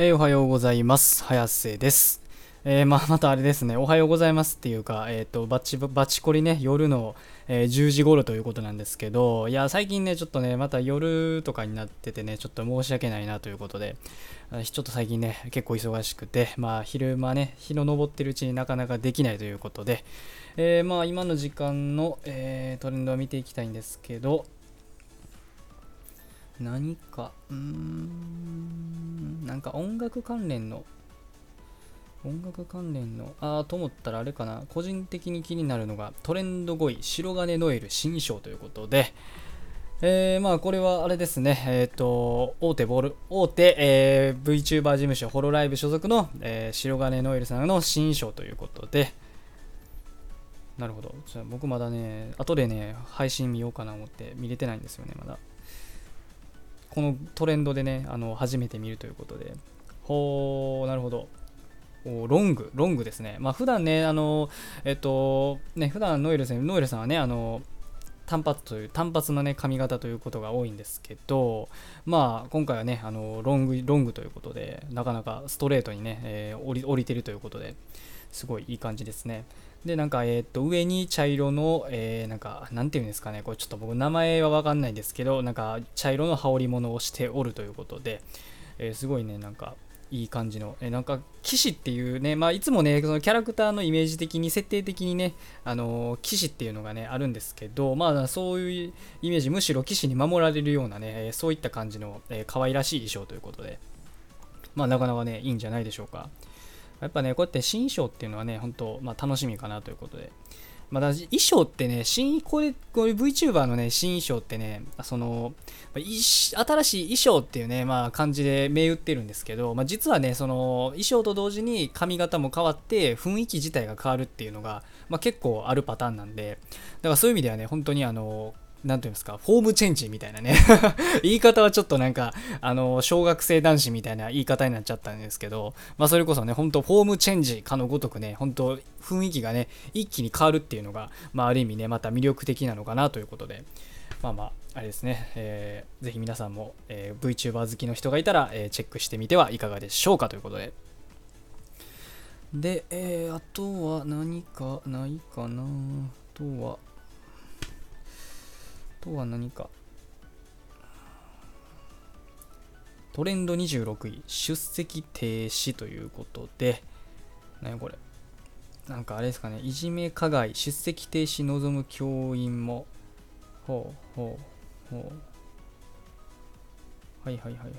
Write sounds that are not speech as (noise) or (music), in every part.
えー、おはようございます。早瀬です。えー、まあ、またあれですね、おはようございますっていうか、えっ、ー、と、バチ、バチコリね、夜の、え、10時頃ということなんですけど、いや、最近ね、ちょっとね、また夜とかになっててね、ちょっと申し訳ないなということで、ちょっと最近ね、結構忙しくて、まあ、昼間ね、日の昇ってるうちになかなかできないということで、えまあ、今の時間の、えトレンドを見ていきたいんですけど、何か、うーん、なんか音楽関連の、音楽関連の、ああ、と思ったらあれかな、個人的に気になるのが、トレンド5位、白金ノエル新章ということで、えー、まあこれはあれですね、えっ、ー、と、大手ボール、大手、えー、VTuber 事務所、ホロライブ所属の、えー、白金ノエルさんの新章ということで、なるほど。じゃあ僕まだね、後でね、配信見ようかな思って見れてないんですよね、まだ。このトレンドでね、あの初めて見るということで、ほー、なるほど。ロング、ロングですね。まあ普段ね、あの、えっと、ね、普段ノエルさん、ノエルさんはね、あの、単発という単発のね髪型ということが多いんですけどまあ今回はねあのロングロングということでなかなかストレートにね、えー、降り降りてるということですごいいい感じですねで、なんか、えっ、と、上に茶色の、え、なんか、なんていうんですかね、これちょっと僕、名前はわかんないですけど、なんか、茶色の羽織物をしておるということで、え、すごいね、なんか、いい感じの、えなんか、騎士っていうね、まあ、いつもね、そのキャラクターのイメージ的に、設定的にね、あの、騎士っていうのがね、あるんですけど、まあ、そういうイメージ、むしろ騎士に守られるようなね、そういった感じの、えー、可愛らしい衣装ということで、まあ、なかなかね、いいんじゃないでしょうか。やっぱね、こうやって新衣装っていうのはね、本当まあ、楽しみかなということで。まあ、衣装ってね、新、これ、こういう VTuber のね、新衣装ってね、その、新しい衣装っていうね、まあ、感じで銘打ってるんですけど、まあ、実はね、その、衣装と同時に髪型も変わって、雰囲気自体が変わるっていうのが、まあ、結構あるパターンなんで、だからそういう意味ではね、本当にあの、なんていうんですか、フォームチェンジみたいなね。(laughs) 言い方はちょっとなんか、あの、小学生男子みたいな言い方になっちゃったんですけど、まあそれこそね、本当フォームチェンジかのごとくね、本当雰囲気がね、一気に変わるっていうのが、まあある意味ね、また魅力的なのかなということで、まあまあ、あれですね、えー、ぜひ皆さんも、えー、VTuber 好きの人がいたら、えー、チェックしてみてはいかがでしょうかということで。で、えー、あとは何かないかなあとは、とは何か。トレンド26位出席停止ということで。何これ。なんかあれですかね。いじめ加害出席停止望む教員も。ほうほうほう。はいはいはいはい。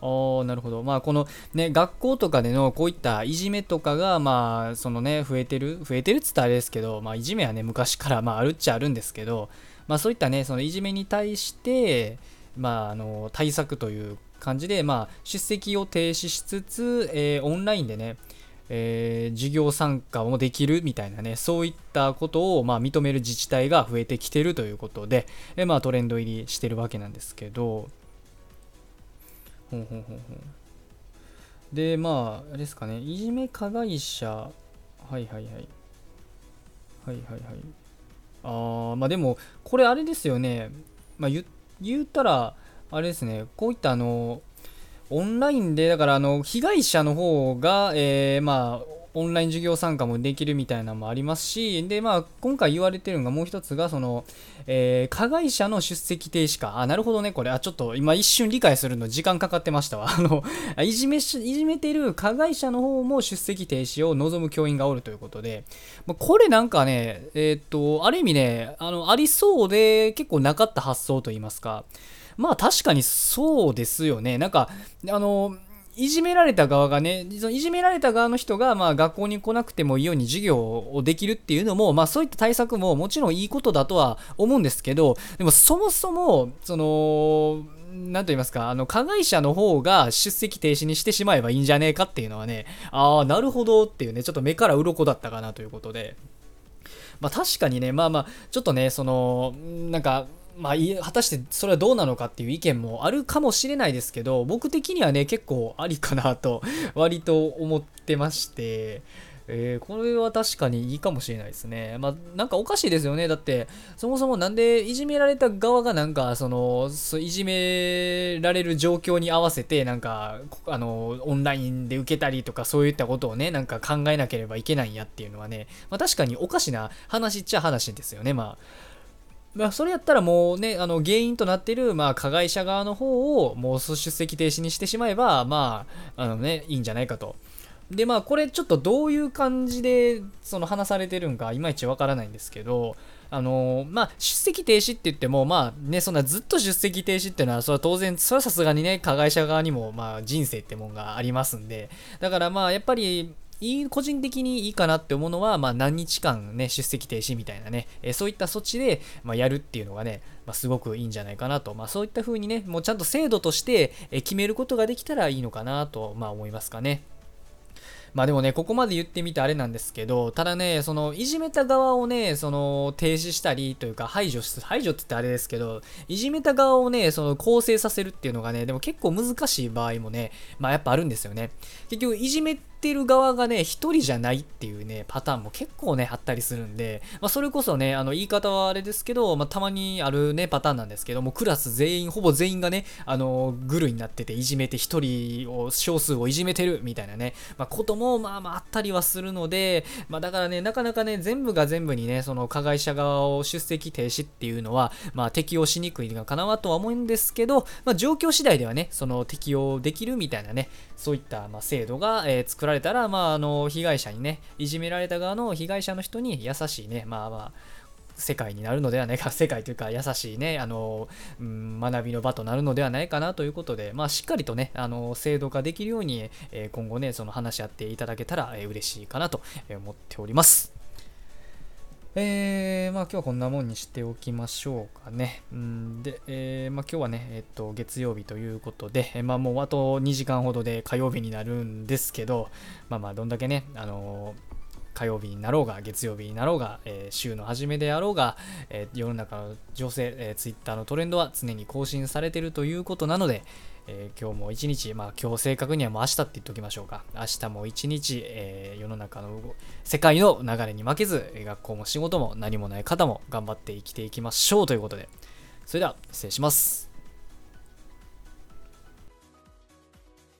あ、なるほど。まあ、このね、学校とかでのこういったいじめとかが、まあ、そのね、増えてる、増えてるっつったらあれですけど、まあ、いじめはね、昔から、まあ、あるっちゃあるんですけど、まあ、そういったね、そのいじめに対して、まあ、あの、対策という感じで、まあ、出席を停止しつつ、えー、オンラインでね、えー、授業参加もできるみたいなね、そういったことを、まあ、認める自治体が増えてきてるということで、えまあ、トレンド入りしてるわけなんですけど、ほうほうほうほう。で、まあ、あれですかね、いじめ加害者、はいはいはい。はいはいはい。ああ、まあでも、これあれですよね、まあ言言ったら、あれですね、こういったあの、オンラインで、だからあの、被害者の方が、えー、まあ、オンライン授業参加もできるみたいなのもありますし、で、まあ、今回言われてるのがもう一つが、その、えー、加害者の出席停止か。あ、なるほどね、これ。あ、ちょっと今一瞬理解するの時間かかってましたわ。(laughs) あの、いじめし、いじめてる加害者の方も出席停止を望む教員がおるということで、まあ、これなんかね、えー、っと、ある意味ね、あの、ありそうで結構なかった発想といいますか、まあ確かにそうですよね。なんか、あの、いじめられた側がね、そのいじめられた側の人が、まあ、学校に来なくてもいいように授業をできるっていうのも、まあ、そういった対策ももちろんいいことだとは思うんですけど、でもそもそも、その、なんと言いますか、あの、加害者の方が出席停止にしてしまえばいいんじゃねえかっていうのはね、ああ、なるほどっていうね、ちょっと目から鱗だったかなということで。まあ確かにね、まあまあ、ちょっとね、その、なんか、まあ、果たしてそれはどうなのかっていう意見もあるかもしれないですけど僕的にはね結構ありかなと (laughs) 割と思ってましてえー、これは確かにいいかもしれないですね。まあ、なんかおかしいですよね。だって、そもそもなんでいじめられた側がなんか、その、いじめられる状況に合わせて、なんか、あの、オンラインで受けたりとか、そういったことをね、なんか考えなければいけないんやっていうのはね、まあ確かにおかしな話っちゃ話ですよね。まあ、まあ、それやったらもうね、あの原因となっている、まあ、加害者側の方をもう出席停止にしてしまえば、まあ、あのね、いいんじゃないかと。で、まあ、これちょっとどういう感じで、その話されてるんか、いまいちわからないんですけど、あのまあ、出席停止って言っても、まあね、そんなずっと出席停止っていうのは、それは当然、それはさすがにね、加害者側にも、まあ、人生ってもんがありますんで、だからまあ、やっぱり、いい個人的にいいかなって思うのは、まあ、何日間、ね、出席停止みたいなね、えそういった措置で、まあ、やるっていうのがね、まあ、すごくいいんじゃないかなと、まあ、そういった風にね、もうちゃんと制度として、え決めることができたらいいのかなと、まあ、思いますかね。まあでもね、ここまで言ってみてあれなんですけど、ただね、その、いじめた側をね、その、停止したりというか、排除す、排除って言ってあれですけど、いじめた側をね、その、構成させるっていうのがね、でも結構難しい場合もね、まあやっぱあるんですよね。結局、いじめってる側がね、一人じゃないっていうね、パターンも結構ね、あったりするんで、まあ、それこそね、あの、言い方はあれですけど、まあ、たまにあるね、パターンなんですけども、クラス全員、ほぼ全員がね、あの、グルになってて、いじめて、一人を、少数をいじめてる、みたいなね、まあ、ことも、まあまああったりはするので、まあ、だからね、なかなかね、全部が全部にね、その、加害者側を出席停止っていうのは、まあ、適用しにくいのかなとは思うんですけど、まあ、状況次第ではね、その、適用できるみたいなね、そういった、まあ、制度が、えー、作らられたら、まあ、あ、の被害者にね、いじめられた側の被害者の人に優しいね、まあまあ、世界になるのではないか、(laughs) 世界というか優しいね、あの、うん、学びの場となるのではないかなということで、まあ、しっかりとね、あの、制度化できるように、えー、今後ね、その話し合っていただけたら、えー、嬉しいかなと思っております。えー、まあ今日はこんなもんにしておきましょうかね。んで、えー、まあ今日はね、えっと、月曜日ということで、えまあもうあと2時間ほどで火曜日になるんですけど、まあまあどんだけね、あのー火曜日になろうが、月曜日になろうが、えー、週の初めであろうが、えー、世の中の情勢、えー、Twitter のトレンドは常に更新されているということなので、えー、今日も一日、まあ今日正確にはもう明日って言っておきましょうか。明日も一日、えー、世の中の世界の流れに負けず、学校も仕事も何もない方も頑張って生きていきましょうということで、それでは失礼します。